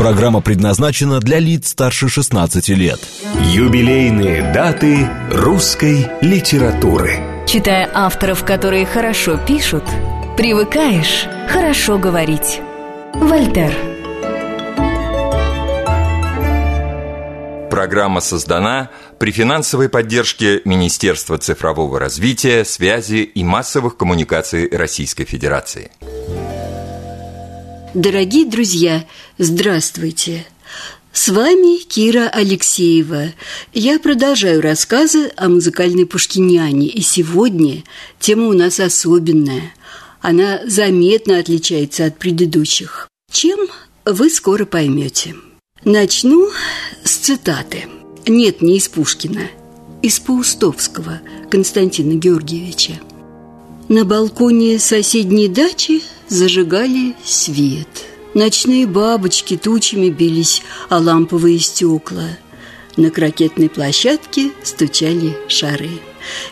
Программа предназначена для лиц старше 16 лет. Юбилейные даты русской литературы. Читая авторов, которые хорошо пишут, привыкаешь хорошо говорить. Вольтер. Программа создана при финансовой поддержке Министерства цифрового развития, связи и массовых коммуникаций Российской Федерации. Дорогие друзья, здравствуйте! С вами Кира Алексеева. Я продолжаю рассказы о музыкальной Пушкиняне, и сегодня тема у нас особенная. Она заметно отличается от предыдущих. Чем вы скоро поймете. Начну с цитаты. Нет, не из Пушкина, из Паустовского Константина Георгиевича. На балконе соседней дачи зажигали свет. Ночные бабочки тучами бились о ламповые стекла. На крокетной площадке стучали шары.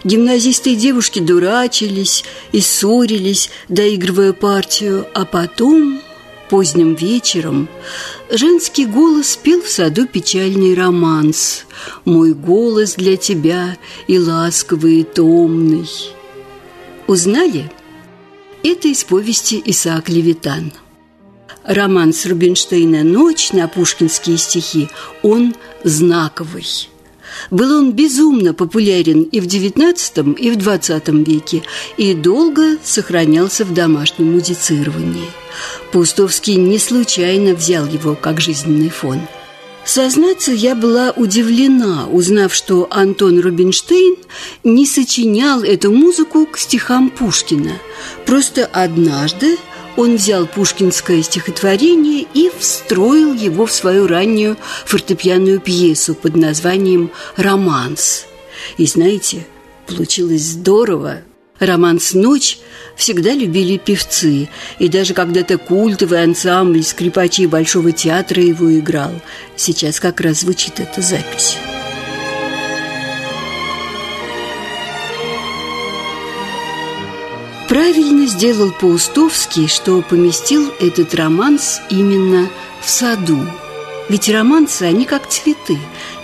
Гимназисты и девушки дурачились и ссорились, доигрывая партию, а потом, поздним вечером, женский голос пел в саду печальный романс «Мой голос для тебя и ласковый, и томный». Узнали? Это из повести Исаак Левитан. Роман с Рубинштейна «Ночь» на пушкинские стихи, он знаковый. Был он безумно популярен и в XIX, и в XX веке, и долго сохранялся в домашнем музицировании. Пустовский не случайно взял его как жизненный фон – Сознаться, я была удивлена, узнав, что Антон Рубинштейн не сочинял эту музыку к стихам Пушкина. Просто однажды он взял пушкинское стихотворение и встроил его в свою раннюю фортепианную пьесу под названием «Романс». И знаете, получилось здорово, Романс «Ночь» всегда любили певцы, и даже когда-то культовый ансамбль скрипачей Большого театра его играл. Сейчас как раз звучит эта запись. Правильно сделал Паустовский, что поместил этот романс именно в саду. Ведь романсы, они как цветы.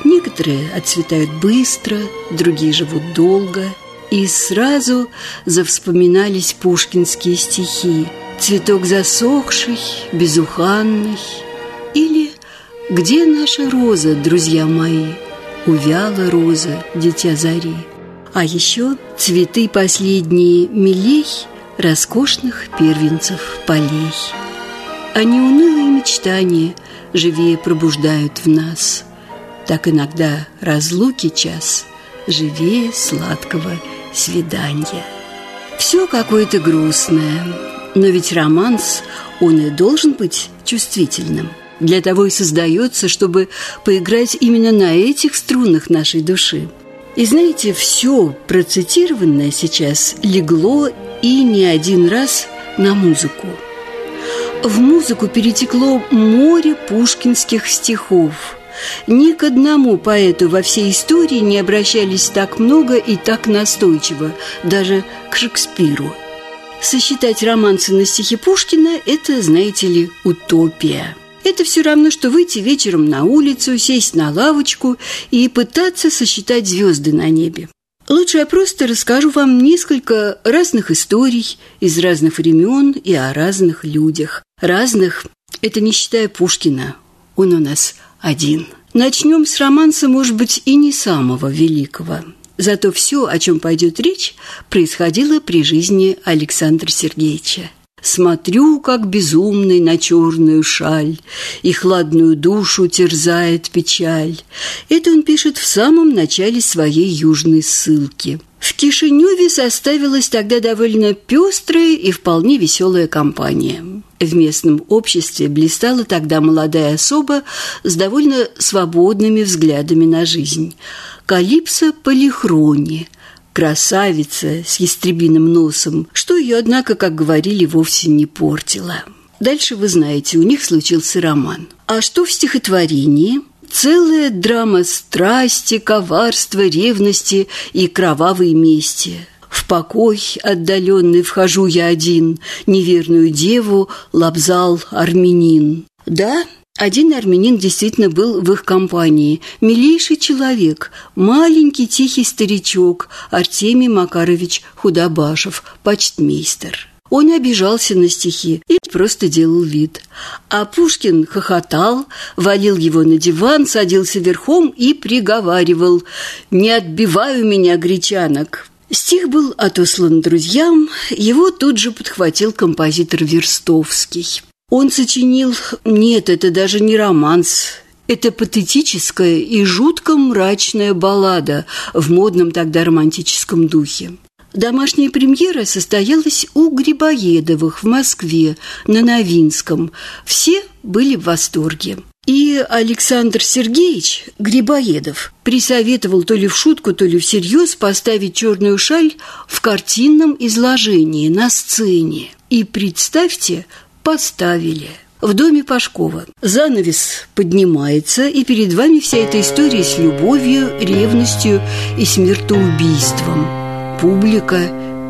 Некоторые отцветают быстро, другие живут долго – и сразу завспоминались пушкинские стихи «Цветок засохший, безуханный» или «Где наша роза, друзья мои?» Увяла роза, дитя зари. А еще цветы последние милей роскошных первенцев полей. А неунылые мечтания живее пробуждают в нас. Так иногда разлуки час живее сладкого свидания. Все какое-то грустное, но ведь романс, он и должен быть чувствительным. Для того и создается, чтобы поиграть именно на этих струнах нашей души. И знаете, все процитированное сейчас легло и не один раз на музыку. В музыку перетекло море пушкинских стихов – ни к одному поэту во всей истории не обращались так много и так настойчиво, даже к Шекспиру. Сосчитать романсы на стихи Пушкина – это, знаете ли, утопия. Это все равно, что выйти вечером на улицу, сесть на лавочку и пытаться сосчитать звезды на небе. Лучше я просто расскажу вам несколько разных историй из разных времен и о разных людях. Разных – это не считая Пушкина. Он у нас один. Начнем с романса, может быть, и не самого великого. Зато все, о чем пойдет речь, происходило при жизни Александра Сергеевича. Смотрю, как безумный на черную шаль, И хладную душу терзает печаль. Это он пишет в самом начале своей южной ссылки. В Кишиневе составилась тогда довольно пестрая и вполне веселая компания. В местном обществе блистала тогда молодая особа с довольно свободными взглядами на жизнь. Калипсо Полихрони – красавица с ястребиным носом, что ее, однако, как говорили, вовсе не портило. Дальше вы знаете, у них случился роман. А что в стихотворении? Целая драма страсти, коварства, ревности и кровавой мести. В покой отдаленный вхожу я один, Неверную деву лобзал армянин. Да, Один армянин действительно был в их компании. Милейший человек, маленький тихий старичок Артемий Макарович Худобашев, почтмейстер. Он обижался на стихи и просто делал вид. А Пушкин хохотал, валил его на диван, садился верхом и приговаривал «Не отбиваю меня, гречанок!» Стих был отослан друзьям, его тут же подхватил композитор Верстовский. Он сочинил... Нет, это даже не романс. Это патетическая и жутко мрачная баллада в модном тогда романтическом духе. Домашняя премьера состоялась у Грибоедовых в Москве на Новинском. Все были в восторге. И Александр Сергеевич Грибоедов присоветовал то ли в шутку, то ли всерьез поставить черную шаль в картинном изложении на сцене. И представьте, поставили в доме Пашкова. Занавес поднимается, и перед вами вся эта история с любовью, ревностью и смертоубийством. Публика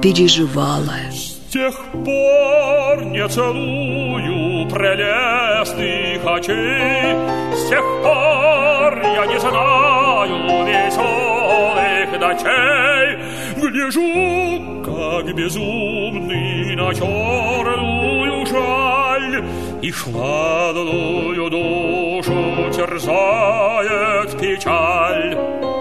переживала. С тех пор не целую прелестных очей, С тех пор я не знаю веселых ночей, Гляжу, как безумный на черную жаль, И хладную душу терзает печаль.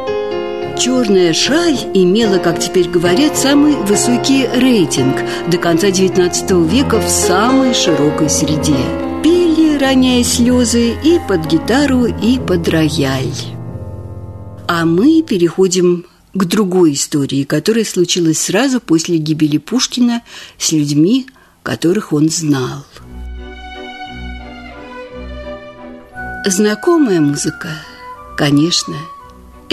Черная шаль имела, как теперь говорят, самый высокий рейтинг до конца XIX века в самой широкой среде. Пели, роняя слезы, и под гитару, и под рояль. А мы переходим к другой истории, которая случилась сразу после гибели Пушкина с людьми, которых он знал. Знакомая музыка, конечно,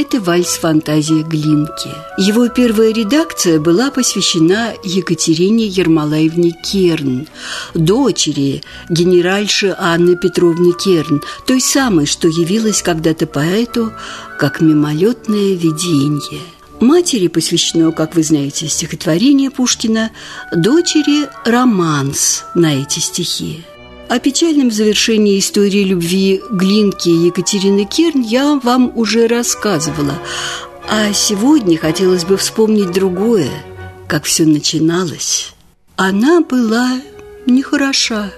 это вальс-фантазия Глинки. Его первая редакция была посвящена Екатерине Ермолаевне Керн, дочери генеральши Анны Петровны Керн, той самой, что явилась когда-то поэту как мимолетное видение – Матери посвящено, как вы знаете, стихотворение Пушкина, дочери – романс на эти стихи. О печальном завершении истории любви Глинки и Екатерины Керн я вам уже рассказывала. А сегодня хотелось бы вспомнить другое, как все начиналось. Она была нехороша.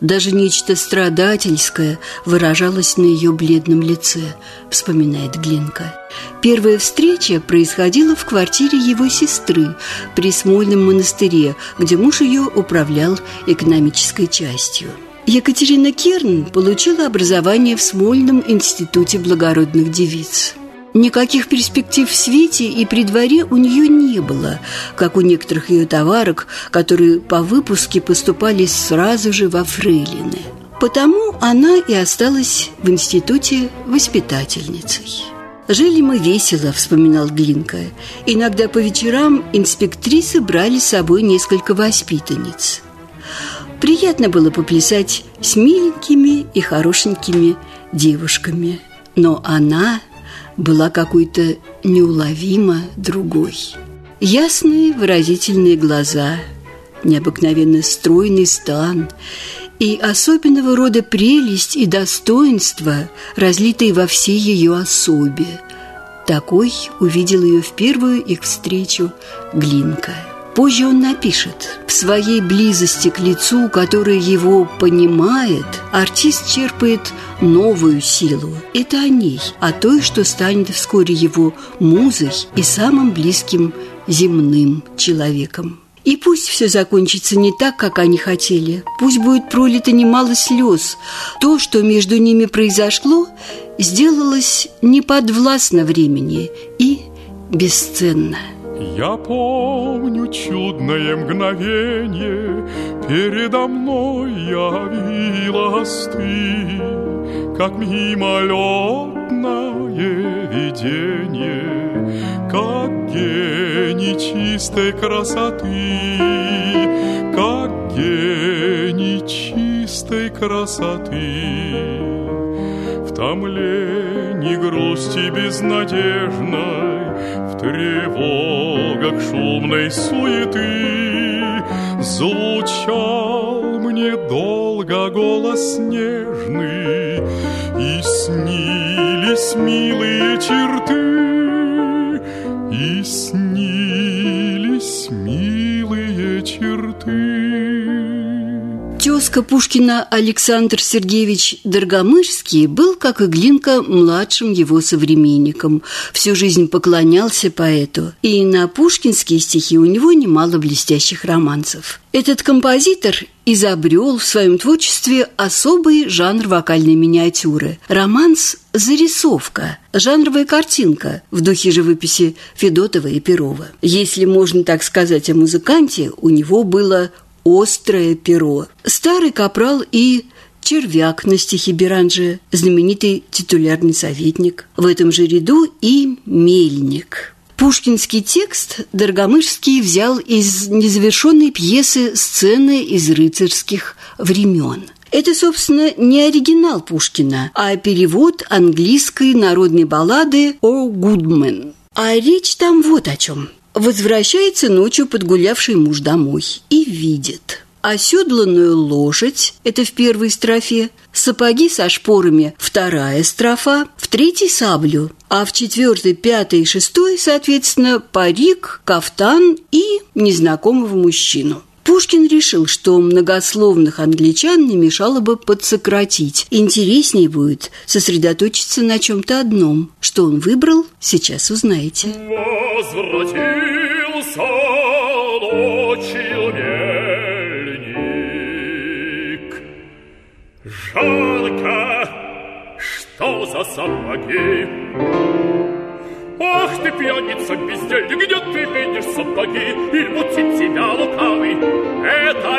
Даже нечто страдательское выражалось на ее бледном лице, вспоминает Глинка. Первая встреча происходила в квартире его сестры при Смольном монастыре, где муж ее управлял экономической частью. Екатерина Керн получила образование в Смольном институте благородных девиц. Никаких перспектив в свете и при дворе у нее не было, как у некоторых ее товарок, которые по выпуске поступали сразу же во фрейлины. Потому она и осталась в институте воспитательницей. «Жили мы весело», — вспоминал Глинка. «Иногда по вечерам инспектрисы брали с собой несколько воспитанниц. Приятно было поплясать с миленькими и хорошенькими девушками, но она была какой-то неуловимо другой. Ясные выразительные глаза, необыкновенно стройный стан и особенного рода прелесть и достоинство, разлитые во всей ее особе. Такой увидел ее в первую их встречу Глинка – Позже он напишет «В своей близости к лицу, которое его понимает, артист черпает новую силу. Это о ней, о той, что станет вскоре его музой и самым близким земным человеком». И пусть все закончится не так, как они хотели, пусть будет пролито немало слез, то, что между ними произошло, сделалось неподвластно времени и бесценно. Я помню чудное мгновение, Передо мной явилась ты, Как мимолетное видение, Как гений чистой красоты, Как гений чистой красоты. В томлении грусти безнадежной, тревогах шумной суеты Звучал мне долго голос нежный И снились милые черты И снились Тезка Пушкина Александр Сергеевич Доргомышский был, как и Глинка, младшим его современником. Всю жизнь поклонялся поэту, и на пушкинские стихи у него немало блестящих романсов. Этот композитор изобрел в своем творчестве особый жанр вокальной миниатюры – романс «Зарисовка», жанровая картинка в духе живописи Федотова и Перова. Если можно так сказать о музыканте, у него было острое перо. Старый капрал и Червяк на стихи Беранжи, знаменитый титулярный советник. В этом же ряду и Мельник. Пушкинский текст Доргомышский взял из незавершенной пьесы «Сцены из рыцарских времен». Это, собственно, не оригинал Пушкина, а перевод английской народной баллады «О Гудмен». А речь там вот о чем – Возвращается ночью подгулявший муж домой и видит оседланную лошадь, это в первой строфе, сапоги со шпорами – вторая строфа, в третьей – саблю, а в четвертой, пятой и шестой, соответственно, парик, кафтан и незнакомого мужчину. Пушкин решил, что многословных англичан не мешало бы подсократить. Интереснее будет сосредоточиться на чем-то одном. Что он выбрал, сейчас узнаете. Возвратил ночью мельник. Жалко, что за сапоги. Ах ты, пьяница, бездельник, где ты видишь сапоги? Или мутит тебя лукавый? Это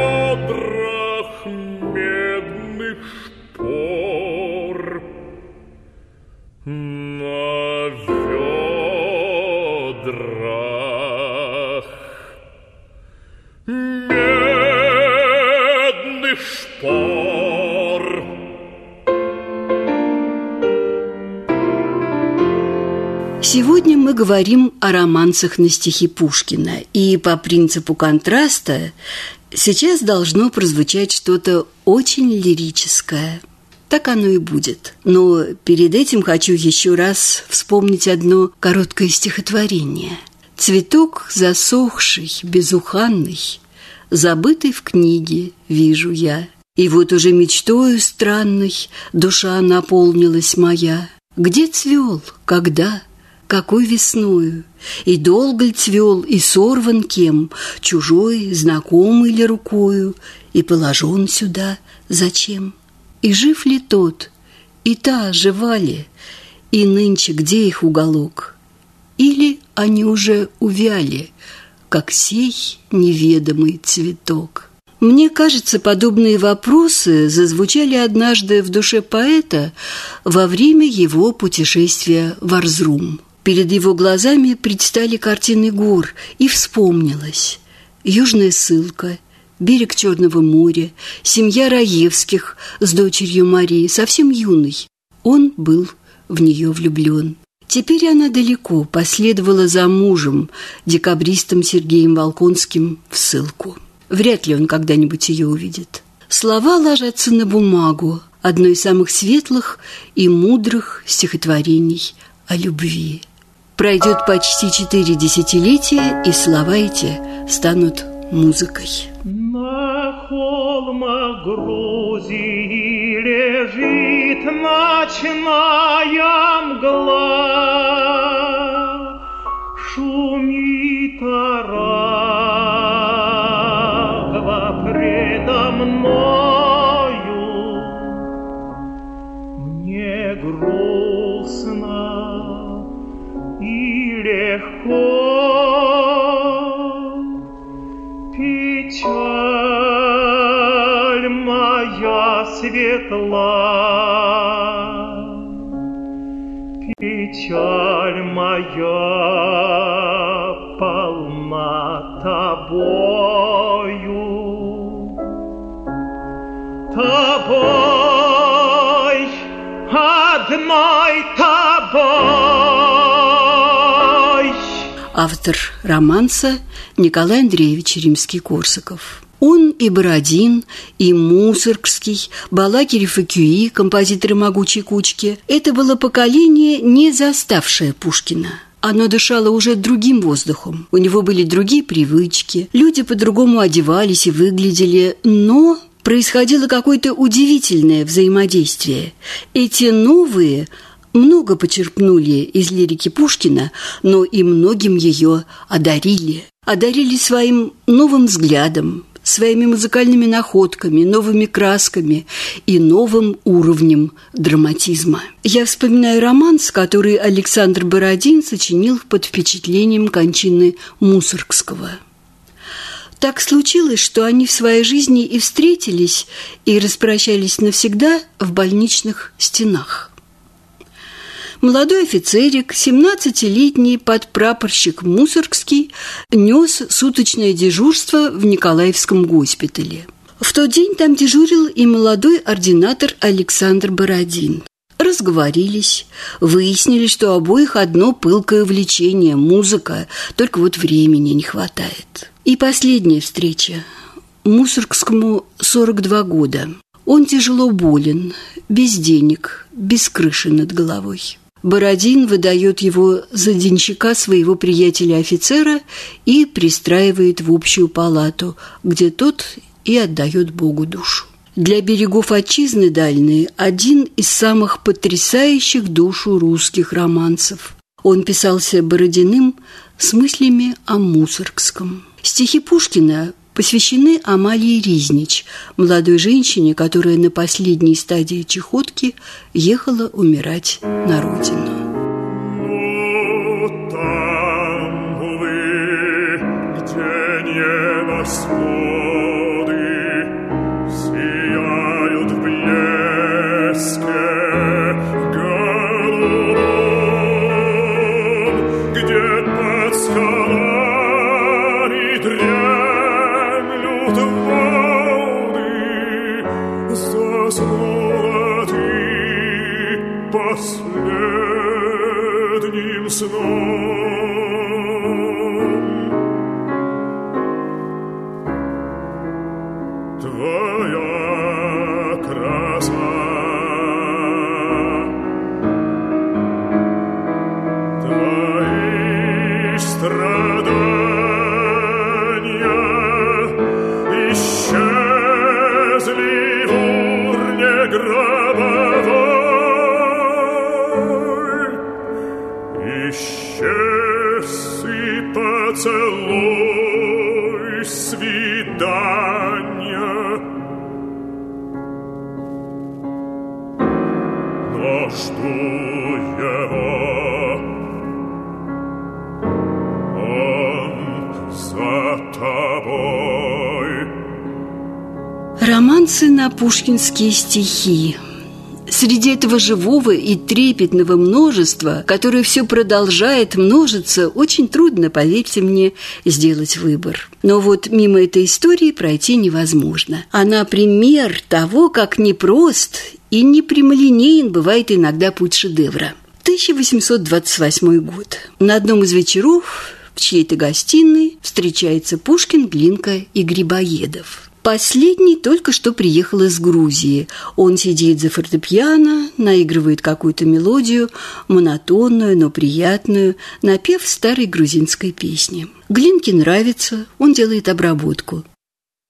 Сегодня мы говорим о романсах на стихи Пушкина, и по принципу контраста сейчас должно прозвучать что-то очень лирическое. Так оно и будет. Но перед этим хочу еще раз вспомнить одно короткое стихотворение. «Цветок засохший, безуханный, забытый в книге, вижу я. И вот уже мечтою странной душа наполнилась моя. Где цвел, когда?» Какой весною, И долго ль цвел, и сорван кем, Чужой, знакомый ли рукою, И положен сюда зачем? И жив ли тот, и та жива ли, И нынче где их уголок? Или они уже увяли, Как сей неведомый цветок? Мне кажется, подобные вопросы зазвучали однажды в душе поэта во время его путешествия в Арзрум – Перед его глазами предстали картины гор, и вспомнилось. Южная ссылка, берег Черного моря, семья Раевских с дочерью Марии, совсем юной. Он был в нее влюблен. Теперь она далеко последовала за мужем, декабристом Сергеем Волконским, в ссылку. Вряд ли он когда-нибудь ее увидит. Слова ложатся на бумагу, одно из самых светлых и мудрых стихотворений о любви. Пройдет почти четыре десятилетия, и слова эти станут музыкой. На холмах Грузии лежит ночная мгла, Шумит Арагва светла, Печаль моя полна тобою, Тобой, одной тобой. Автор романса Николай Андреевич Римский-Корсаков. Он и Бородин, и Мусоргский, Балакирев и Кюи, композиторы «Могучей кучки» – это было поколение, не заставшее Пушкина. Оно дышало уже другим воздухом. У него были другие привычки. Люди по-другому одевались и выглядели. Но происходило какое-то удивительное взаимодействие. Эти новые много почерпнули из лирики Пушкина, но и многим ее одарили. Одарили своим новым взглядом, своими музыкальными находками, новыми красками и новым уровнем драматизма. Я вспоминаю романс, который Александр Бородин сочинил под впечатлением кончины Мусоргского. Так случилось, что они в своей жизни и встретились, и распрощались навсегда в больничных стенах. Молодой офицерик, 17-летний подпрапорщик Мусоргский, нес суточное дежурство в Николаевском госпитале. В тот день там дежурил и молодой ординатор Александр Бородин. Разговорились, выяснили, что обоих одно пылкое влечение – музыка, только вот времени не хватает. И последняя встреча. Мусоргскому 42 года. Он тяжело болен, без денег, без крыши над головой. Бородин выдает его за денщика своего приятеля-офицера и пристраивает в общую палату, где тот и отдает Богу душу. Для берегов отчизны дальние один из самых потрясающих душу русских романсов. Он писался Бородиным с мыслями о Мусоргском. Стихи Пушкина посвящены Амалии Riзнич, молодой женщине, которая на последней стадии чехотки ехала умирать на родину. Ну, там, увы, где не восходы пушкинские стихи. Среди этого живого и трепетного множества, которое все продолжает множиться, очень трудно, поверьте мне, сделать выбор. Но вот мимо этой истории пройти невозможно. Она пример того, как непрост и непрямолинеен бывает иногда путь шедевра. 1828 год. На одном из вечеров в чьей-то гостиной встречается Пушкин, Глинка и Грибоедов. Последний только что приехал из Грузии. Он сидит за фортепиано, наигрывает какую-то мелодию, монотонную, но приятную, напев старой грузинской песни. Глинке нравится, он делает обработку.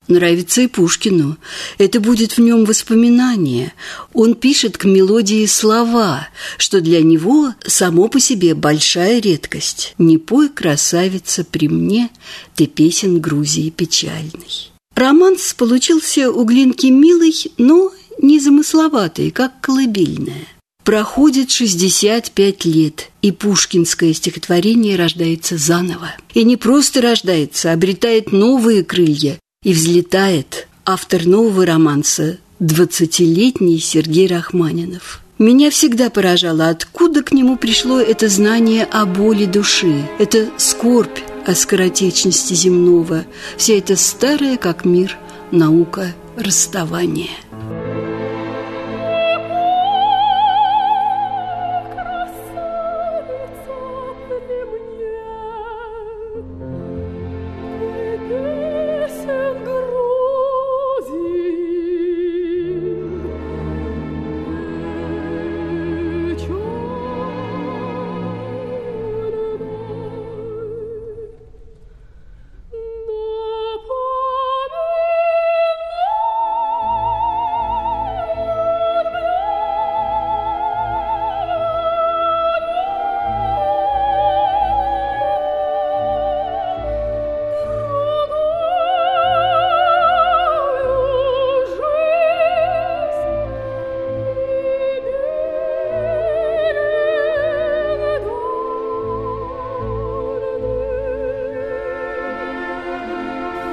Нравится и Пушкину. Это будет в нем воспоминание. Он пишет к мелодии слова, что для него само по себе большая редкость. «Не пой, красавица, при мне, ты песен Грузии печальный». Романс получился у Глинки милый, но незамысловатый, как колыбельная. Проходит 65 лет, и пушкинское стихотворение рождается заново. И не просто рождается, а обретает новые крылья. И взлетает автор нового романса «Двадцатилетний Сергей Рахманинов». Меня всегда поражало, откуда к нему пришло это знание о боли души, это скорбь о скоротечности земного, вся эта старая, как мир, наука расставания.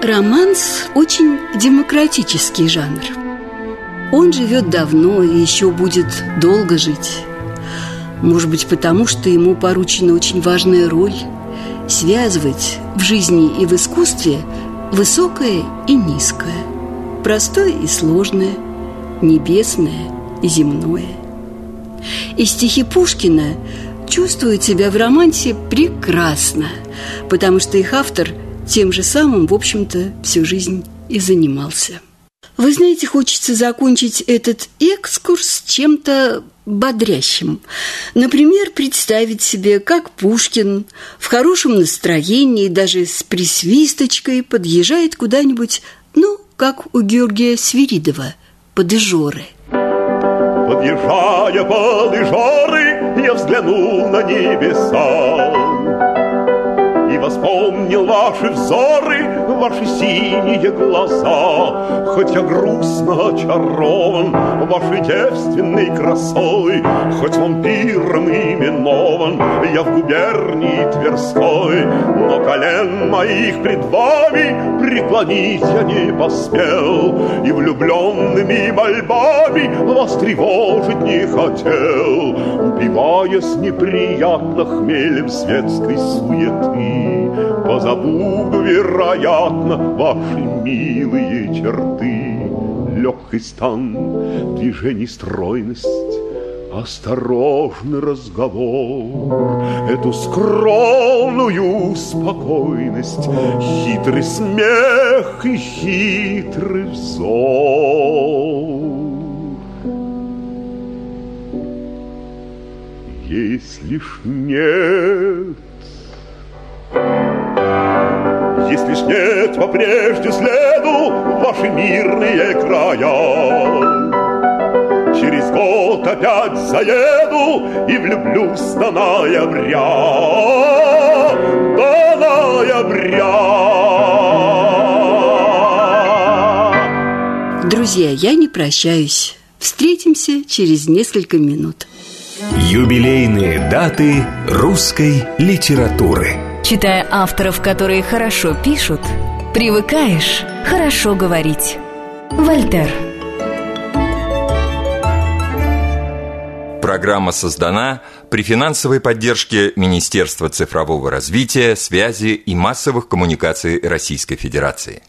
Романс – очень демократический жанр. Он живет давно и еще будет долго жить. Может быть, потому что ему поручена очень важная роль – связывать в жизни и в искусстве высокое и низкое, простое и сложное, небесное и земное. И стихи Пушкина чувствуют себя в романсе прекрасно, потому что их автор – тем же самым, в общем-то, всю жизнь и занимался. Вы знаете, хочется закончить этот экскурс чем-то бодрящим. Например, представить себе, как Пушкин в хорошем настроении, даже с присвисточкой, подъезжает куда-нибудь, ну, как у Георгия Свиридова, под. Подъезжая под я взглянул на небеса вспомнил ваши взоры, ваши синие глаза. Хоть я грустно очарован вашей девственной красой, Хоть вампиром именован я в губернии Тверской, Но колен моих пред вами преклонить я не поспел, И влюбленными мольбами вас тревожить не хотел, Упиваясь неприятно хмелем светской суеты. Позабуду, вероятно, ваши милые черты. Легкий стан, движений стройность, Осторожный разговор, Эту скромную спокойность, Хитрый смех и хитрый взор. Если ж нет если ж нет по прежде следу ваши мирные края. Через год опять заеду и влюблюсь до ноября, до ноября. Друзья, я не прощаюсь. Встретимся через несколько минут. Юбилейные даты русской литературы. Читая авторов, которые хорошо пишут, привыкаешь хорошо говорить. Вольтер. Программа создана при финансовой поддержке Министерства цифрового развития, связи и массовых коммуникаций Российской Федерации.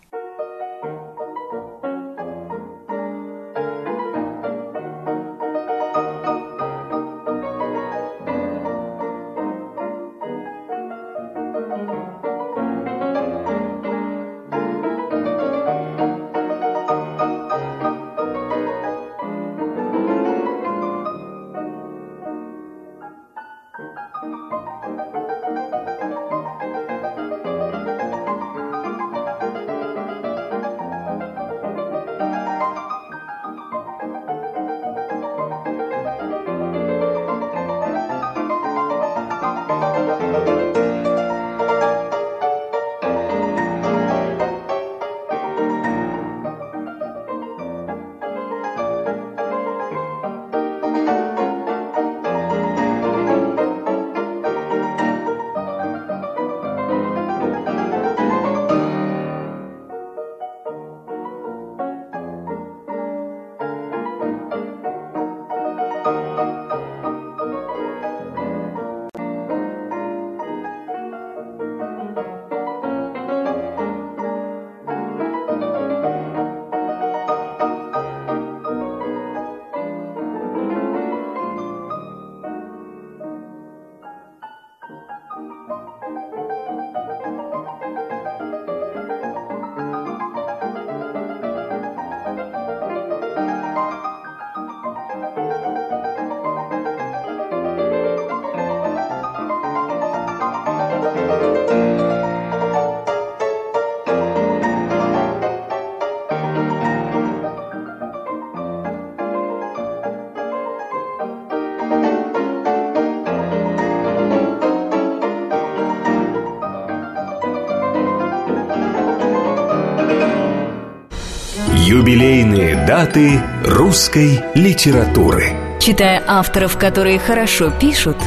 Даты русской литературы. Читая авторов, которые хорошо пишут,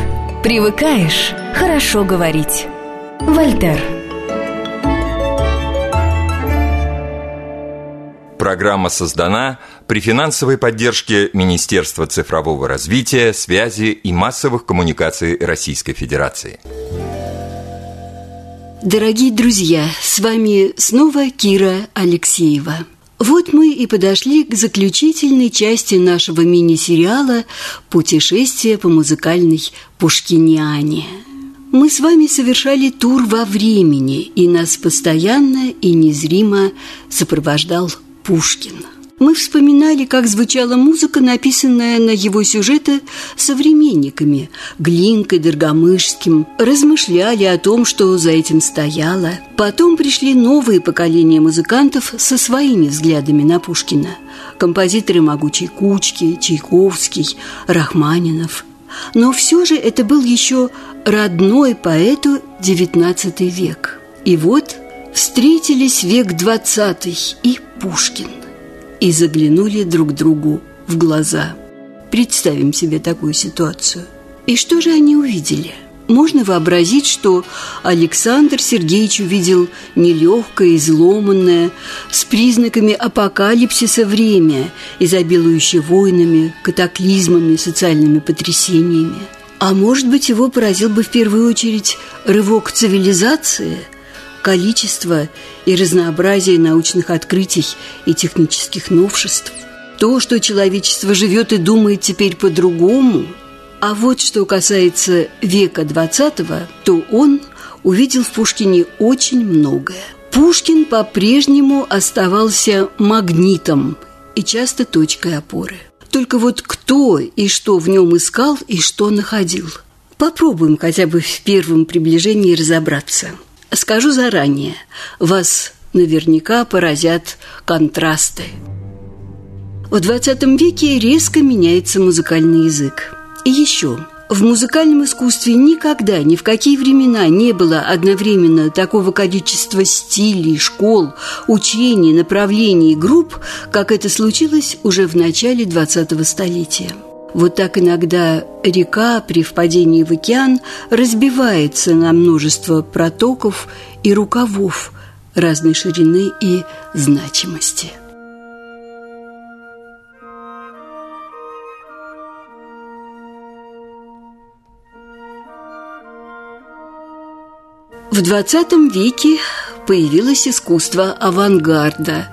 привыкаешь хорошо говорить. Вольтер. Программа создана при финансовой поддержке Министерства цифрового развития, связи и массовых коммуникаций Российской Федерации. Дорогие друзья, с вами снова Кира Алексеева. Вот мы и подошли к заключительной части нашего мини-сериала «Путешествие по музыкальной Пушкиниане». Мы с вами совершали тур во времени, и нас постоянно и незримо сопровождал Пушкин. Мы вспоминали, как звучала музыка, написанная на его сюжеты современниками Глинкой, Доргомышским, размышляли о том, что за этим стояло. Потом пришли новые поколения музыкантов со своими взглядами на Пушкина. Композиторы «Могучей кучки», Чайковский, Рахманинов. Но все же это был еще родной поэту XIX век. И вот встретились век XX и Пушкин и заглянули друг другу в глаза. Представим себе такую ситуацию. И что же они увидели? Можно вообразить, что Александр Сергеевич увидел нелегкое, изломанное, с признаками апокалипсиса время, изобилующее войнами, катаклизмами, социальными потрясениями. А может быть, его поразил бы в первую очередь рывок цивилизации – количество и разнообразие научных открытий и технических новшеств. То, что человечество живет и думает теперь по-другому. А вот что касается века XX, то он увидел в Пушкине очень многое. Пушкин по-прежнему оставался магнитом и часто точкой опоры. Только вот кто и что в нем искал и что находил. Попробуем хотя бы в первом приближении разобраться – Скажу заранее, вас наверняка поразят контрасты. В XX веке резко меняется музыкальный язык. И еще, в музыкальном искусстве никогда, ни в какие времена не было одновременно такого количества стилей, школ, учений, направлений, групп, как это случилось уже в начале 20-го столетия. Вот так иногда река при впадении в океан разбивается на множество протоков и рукавов разной ширины и значимости. В XX веке появилось искусство авангарда.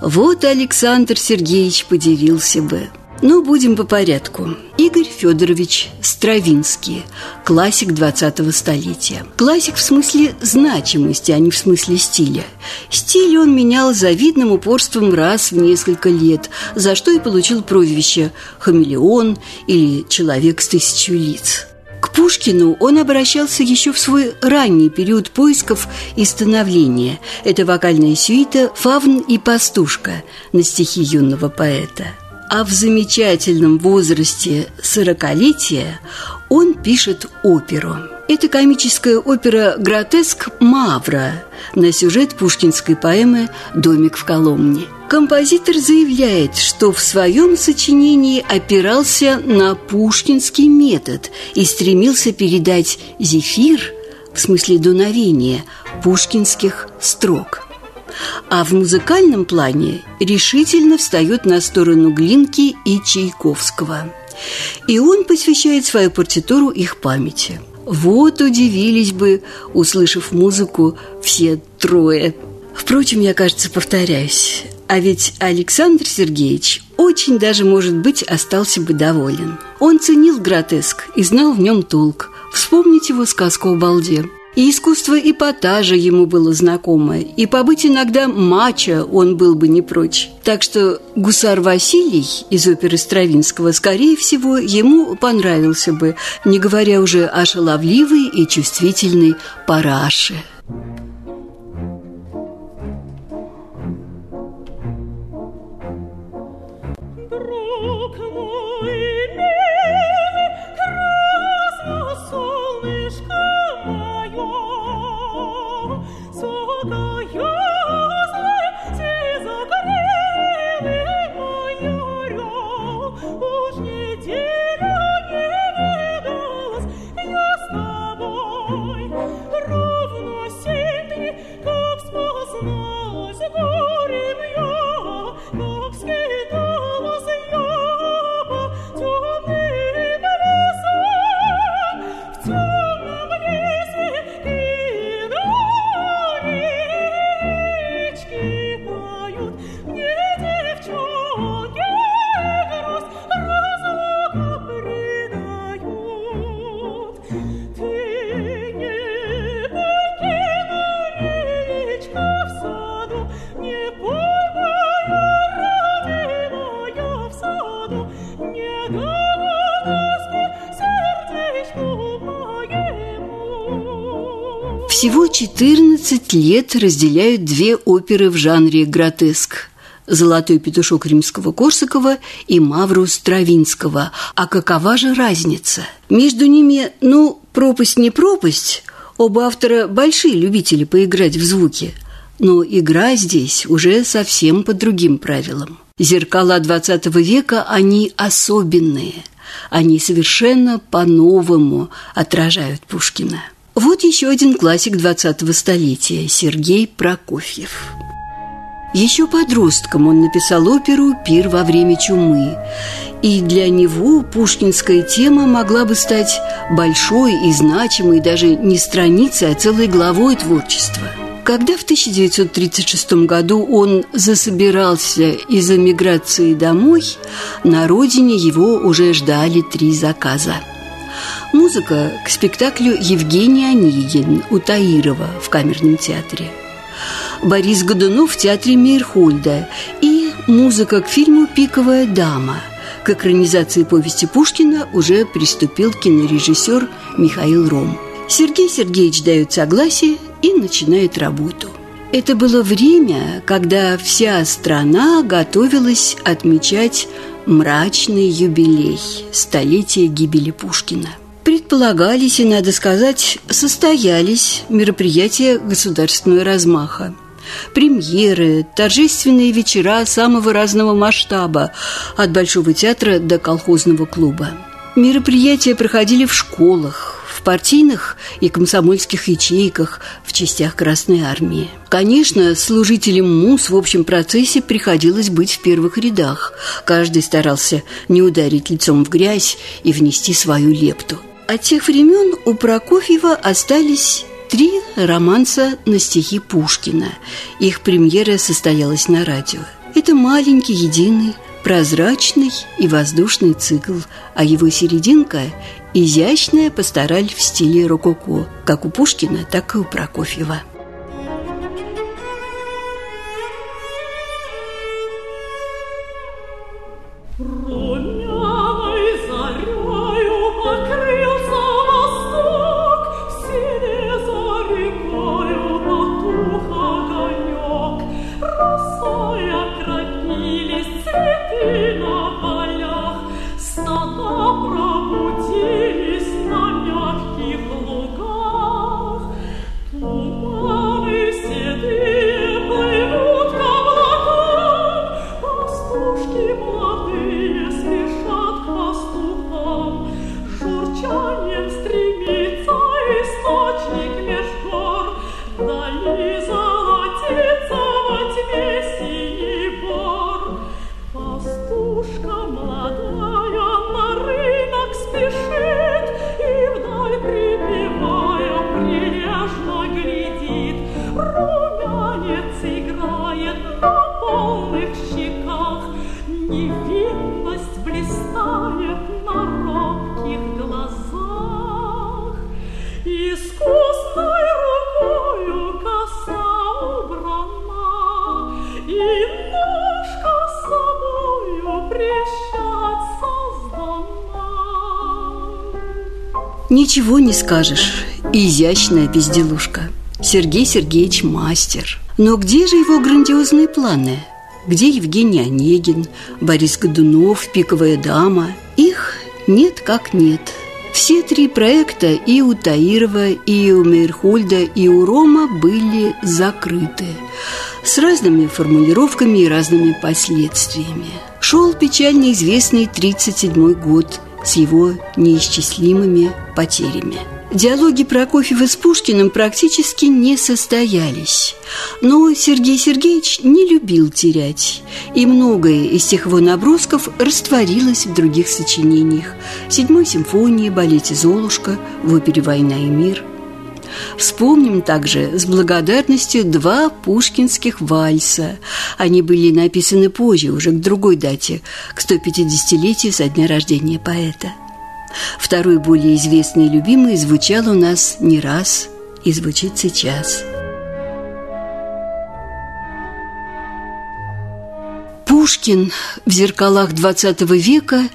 Вот Александр Сергеевич подивился бы – но будем по порядку. Игорь Федорович Стравинский, классик 20-го столетия. Классик в смысле значимости, а не в смысле стиля. Стиль он менял завидным упорством раз в несколько лет, за что и получил прозвище «хамелеон» или «человек с тысячу лиц». К Пушкину он обращался еще в свой ранний период поисков и становления. Это вокальная сюита «Фавн и пастушка» на стихи юного поэта – а в замечательном возрасте сорокалетия он пишет оперу. Это комическая опера «Гротеск Мавра» на сюжет пушкинской поэмы «Домик в Коломне». Композитор заявляет, что в своем сочинении опирался на пушкинский метод и стремился передать зефир, в смысле дуновения, пушкинских строк – а в музыкальном плане решительно встает на сторону Глинки и Чайковского. И он посвящает свою партитуру их памяти. Вот удивились бы, услышав музыку, все трое. Впрочем, я, кажется, повторяюсь. А ведь Александр Сергеевич очень даже, может быть, остался бы доволен. Он ценил гротеск и знал в нем толк. Вспомните его сказку о балде. И искусство эпатажа ему было знакомо, и побыть иногда мачо он был бы не прочь. Так что гусар Василий из оперы Стравинского, скорее всего, ему понравился бы, не говоря уже о шаловливой и чувствительной параше. Всего 14 лет разделяют две оперы в жанре гротеск «Золотой петушок Римского-Корсакова» и «Мавру Стравинского». А какова же разница? Между ними, ну, пропасть не пропасть. Оба автора большие любители поиграть в звуки. Но игра здесь уже совсем по другим правилам. Зеркала XX века, они особенные. Они совершенно по-новому отражают Пушкина. Вот еще один классик 20-го столетия – Сергей Прокофьев. Еще подростком он написал оперу «Пир во время чумы». И для него пушкинская тема могла бы стать большой и значимой даже не страницей, а целой главой творчества. Когда в 1936 году он засобирался из эмиграции домой, на родине его уже ждали три заказа. Музыка к спектаклю Евгений Онегин у Таирова в Камерном театре – Борис Годунов в театре Мейрхольда и музыка к фильму «Пиковая дама». К экранизации повести Пушкина уже приступил кинорежиссер Михаил Ром. Сергей Сергеевич дает согласие и начинает работу. Это было время, когда вся страна готовилась отмечать мрачный юбилей – столетие гибели Пушкина – предполагались и, надо сказать, состоялись мероприятия государственного размаха. Премьеры, торжественные вечера самого разного масштаба, от Большого театра до колхозного клуба. Мероприятия проходили в школах, в партийных и комсомольских ячейках, в частях Красной Армии. Конечно, служителям МУС в общем процессе приходилось быть в первых рядах. Каждый старался не ударить лицом в грязь и внести свою лепту. От тех времен у Прокофьева остались три романса на стихи Пушкина. Их премьера состоялась на радио. Это маленький, единый, прозрачный и воздушный цикл, а его серединка – изящная пастораль в стиле рококо, как у Пушкина, так и у Прокофьева. Не скажешь. Изящная безделушка. Сергей Сергеевич мастер. Но где же его грандиозные планы? Где Евгений Онегин, Борис Годунов, «Пиковая дама»? Их нет как нет. Все три проекта и у Таирова, и у Мейрхольда, и у Рома были закрыты с разными формулировками и разными последствиями. Шел печально известный 1937 год с его неисчислимыми потерями. Диалоги Прокофьева с Пушкиным практически не состоялись. Но Сергей Сергеевич не любил терять, и многое из тех его набросков растворилось в других сочинениях. «Седьмой симфонии», «Балете Золушка», в опере «Война и мир». Вспомним также с благодарностью два пушкинских вальса. Они были написаны позже, уже к другой дате, к 150-летию со дня рождения поэта. Второй, более известный и любимый, звучал у нас не раз и звучит сейчас. Пушкин в «Зеркалах XX века»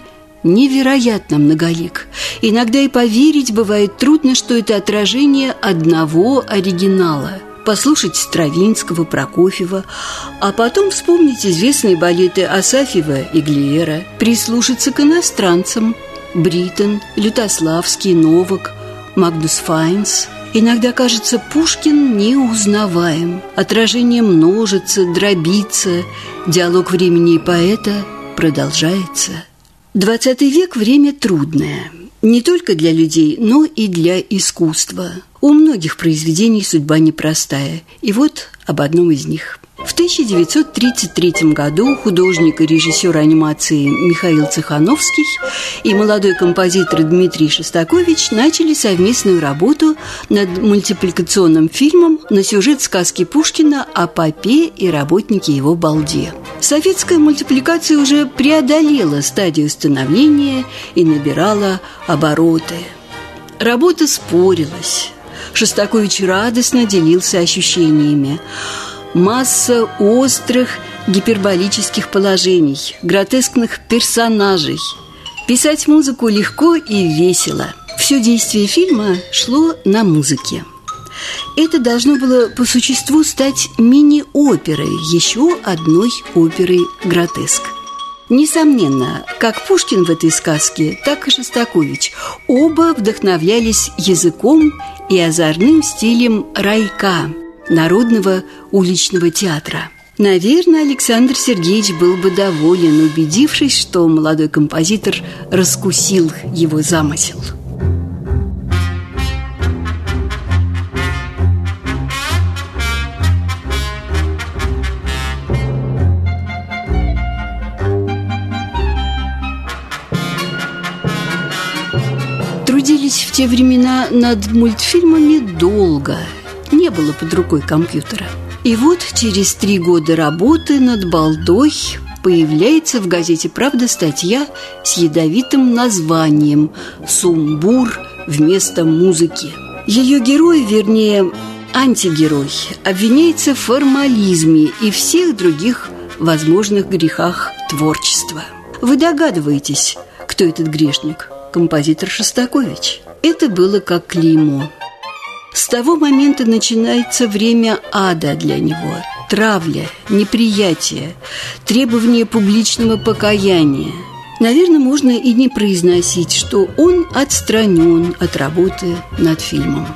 невероятно многолик. Иногда и поверить бывает трудно, что это отражение одного оригинала – послушать Стравинского, Прокофьева, а потом вспомнить известные балеты Асафьева и Глиера, прислушаться к иностранцам – Бриттен, Лютославский, Новак, Магнус Файнс. Иногда кажется, Пушкин неузнаваем. Отражение множится, дробится, диалог времени и поэта продолжается. Двадцатый век – время трудное – не только для людей, но и для искусства. У многих произведений судьба непростая. И вот об одном из них. В 1933 году художник и режиссер анимации Михаил Цехановский и молодой композитор Дмитрий Шостакович начали совместную работу над мультипликационным фильмом на сюжет сказки Пушкина о попе и работнике его балде. Советская мультипликация уже преодолела стадию становления и набирала обороты. Работа спорилась. Шостакович радостно делился ощущениями – масса острых гиперболических положений, гротескных персонажей. Писать музыку легко и весело. Все действие фильма шло на музыке. Это должно было по существу стать мини-оперой, еще одной оперой «Гротеск». Несомненно, как Пушкин в этой сказке, так и Шостакович оба вдохновлялись языком и озорным стилем райка – Народного уличного театра. Наверное, Александр Сергеевич был бы доволен, убедившись, что молодой композитор раскусил его замысел. Трудились в те времена над мультфильмами долго – не было под рукой компьютера. И вот через три года работы над балдой появляется в газете «Правда» статья с ядовитым названием «Сумбур вместо музыки». Ее герой, вернее, антигерой, обвиняется в формализме и всех других возможных грехах творчества. Вы догадываетесь, кто этот грешник? Композитор Шостакович. Это было как клеймо – с того момента начинается время ада для него. Травля, неприятие, требование публичного покаяния. Наверное, можно и не произносить, что он отстранен от работы над фильмом.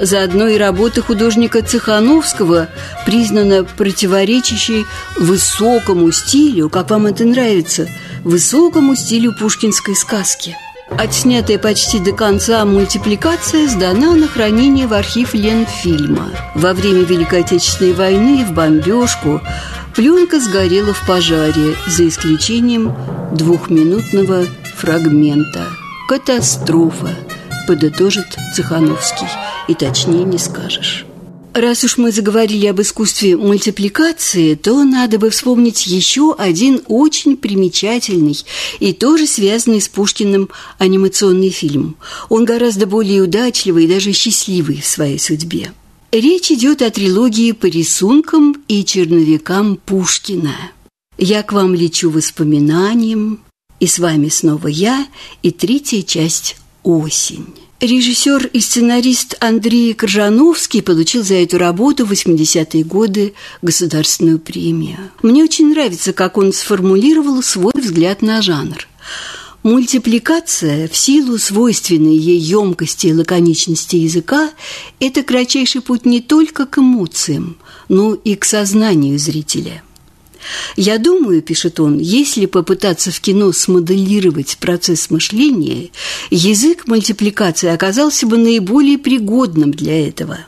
Заодно и работа художника Цехановского признана противоречащей высокому стилю, как вам это нравится, высокому стилю пушкинской сказки – Отснятая почти до конца мультипликация сдана на хранение в архив Ленфильма. Во время Великой Отечественной войны в бомбежку пленка сгорела в пожаре, за исключением двухминутного фрагмента. Катастрофа, подытожит Цехановский, и точнее не скажешь. Раз уж мы заговорили об искусстве мультипликации, то надо бы вспомнить еще один очень примечательный и тоже связанный с Пушкиным анимационный фильм. Он гораздо более удачливый и даже счастливый в своей судьбе. Речь идет о трилогии по рисункам и черновикам Пушкина. «Я к вам лечу воспоминанием», и с вами снова я, и третья часть «Осень». Режиссер и сценарист Андрей Коржановский получил за эту работу в 80-е годы государственную премию. Мне очень нравится, как он сформулировал свой взгляд на жанр. Мультипликация в силу свойственной ей емкости и лаконичности языка – это кратчайший путь не только к эмоциям, но и к сознанию зрителя – я думаю, пишет он, если попытаться в кино смоделировать процесс мышления, язык мультипликации оказался бы наиболее пригодным для этого.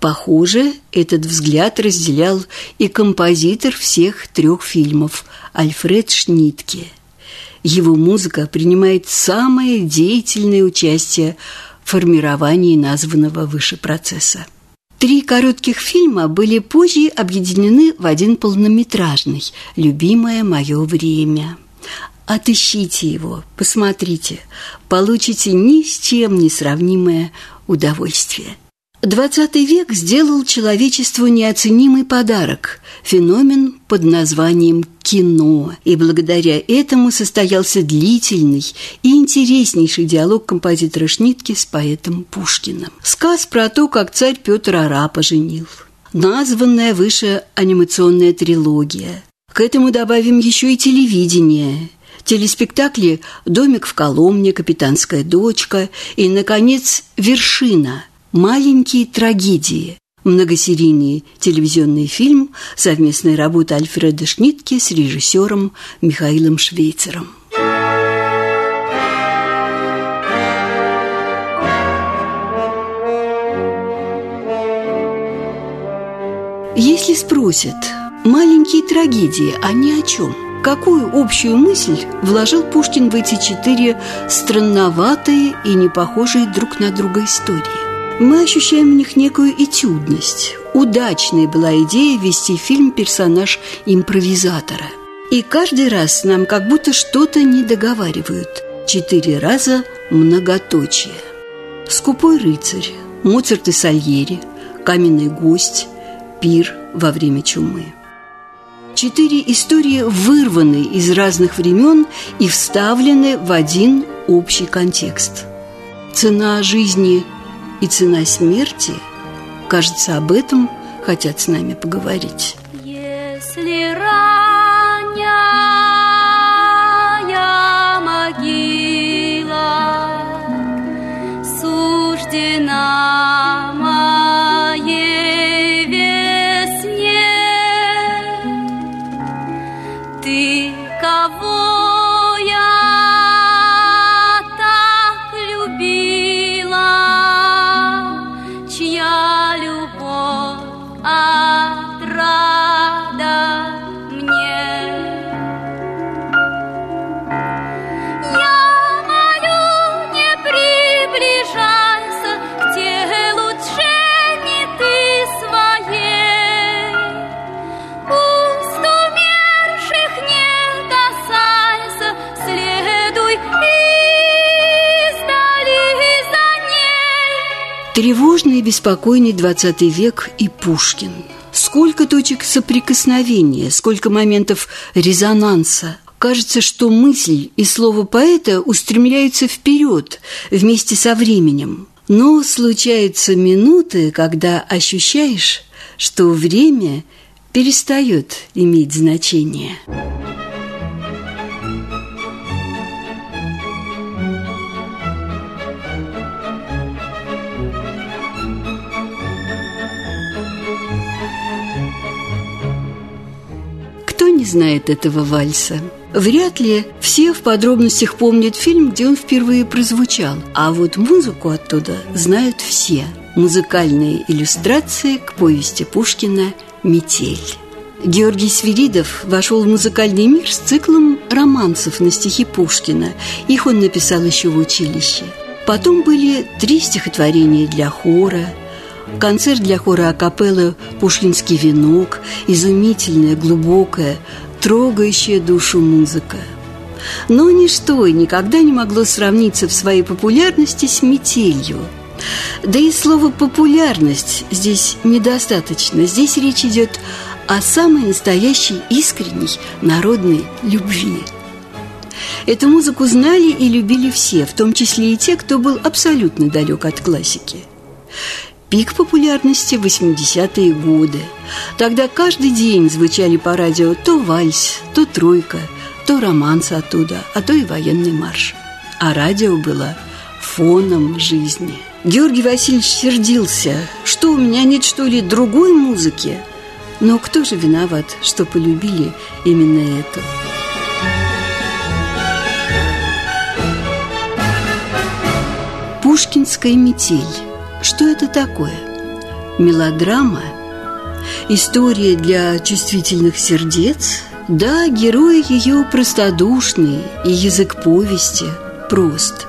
Похоже, этот взгляд разделял и композитор всех трех фильмов Альфред Шнитке. Его музыка принимает самое деятельное участие в формировании названного выше процесса. Три коротких фильма были позже объединены в один полнометражный «Любимое мое время». Отыщите его, посмотрите, получите ни с чем не сравнимое удовольствие. XX век сделал человечеству неоценимый подарок – феномен под названием кино. И благодаря этому состоялся длительный и интереснейший диалог композитора Шнитки с поэтом Пушкиным. Сказ про то, как царь Петр Арапа женил. Названная выше анимационная трилогия. К этому добавим еще и телевидение – телеспектакли «Домик в Коломне», «Капитанская дочка» и, наконец, «Вершина» – «Маленькие трагедии», многосерийный телевизионный фильм, совместная работа Альфреда Шнитке с режиссером Михаилом Швейцером. Если спросят, маленькие трагедии, они о чем – Какую общую мысль вложил Пушкин в эти четыре странноватые и не похожие друг на друга истории? Мы ощущаем в них некую этюдность. Удачной была идея вести фильм персонаж импровизатора. И каждый раз нам как будто что-то не договаривают. Четыре раза многоточие. Скупой рыцарь, Моцарт и Сальери, каменный гость, пир во время чумы. Четыре истории вырваны из разных времен и вставлены в один общий контекст. Цена жизни и цена смерти, кажется, об этом хотят с нами поговорить. И беспокойный 20 век и Пушкин. Сколько точек соприкосновения, сколько моментов резонанса. Кажется, что мысль и слово поэта устремляются вперед вместе со временем. Но случаются минуты, когда ощущаешь, что время перестает иметь значение. Знает этого вальса? Вряд ли все в подробностях помнят фильм, где он впервые прозвучал, а вот музыку оттуда знают все. Музыкальные иллюстрации к повести Пушкина «Метель». Георгий Свиридов вошел в музыкальный мир с циклом романсов на стихи Пушкина. Их он написал еще в училище. Потом были три стихотворения для хора, концерт для хора акапеллы «Пушкинский венок», изумительная, глубокая, трогающая душу музыка. Но ничто никогда не могло сравниться в своей популярности с метелью. Да и слово «популярность» здесь недостаточно. Здесь речь идет о самой настоящей искренней народной любви. Эту музыку знали и любили все, в том числе и те, кто был абсолютно далек от классики. Пик популярности – 80-е годы. Тогда каждый день звучали по радио то вальс, то тройка, то романс оттуда, а то и военный марш. А радио было фоном жизни. Георгий Васильевич сердился. Что, у меня нет, что ли, другой музыки? Но кто же виноват, что полюбили именно эту? Пушкинская метель. Что это такое? Мелодрама? История для чувствительных сердец? Да, герои ее простодушные, и язык повести прост,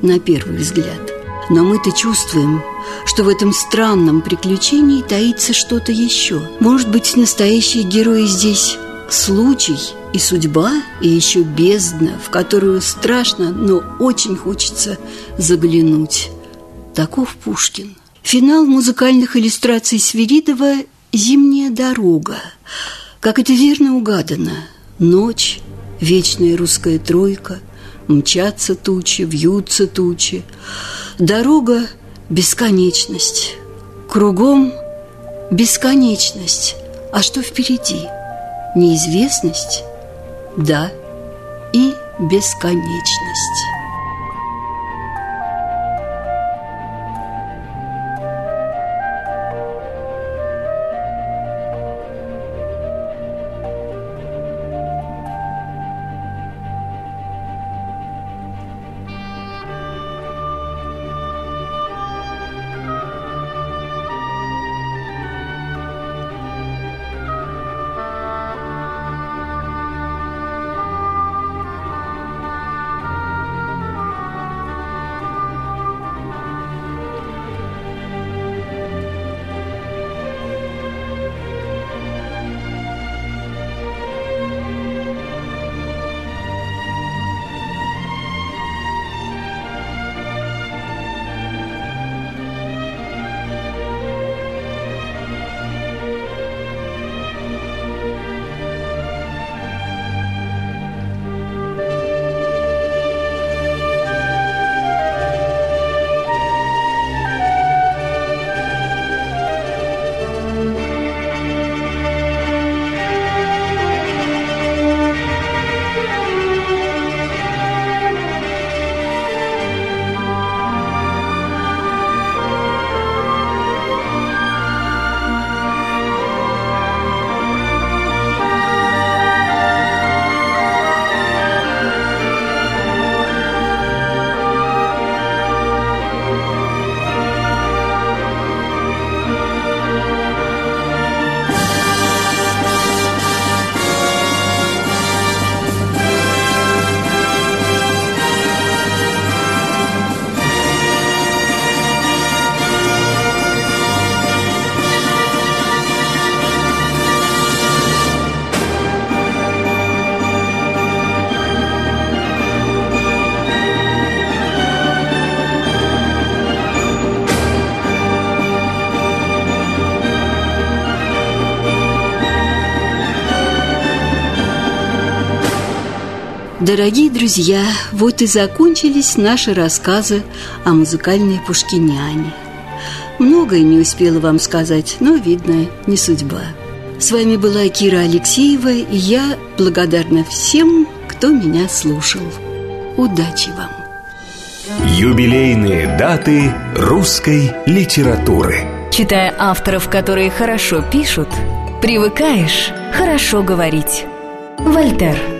на первый взгляд. Но мы-то чувствуем, что в этом странном приключении таится что-то еще. Может быть, настоящие герои здесь случай и судьба, и еще бездна, в которую страшно, но очень хочется заглянуть. Таков Пушкин. Финал музыкальных иллюстраций Свиридова «Зимняя дорога». Как это верно угадано. Ночь, вечная русская тройка, Мчатся тучи, вьются тучи. Дорога – бесконечность. Кругом – бесконечность. А что впереди? Неизвестность? Да, и бесконечность. Дорогие друзья, вот и закончились наши рассказы о музыкальной Пушкиняне. Многое не успела вам сказать, но, видно, не судьба. С вами была Кира Алексеева, и я благодарна всем, кто меня слушал. Удачи вам! Юбилейные даты русской литературы Читая авторов, которые хорошо пишут, привыкаешь хорошо говорить. Вольтер –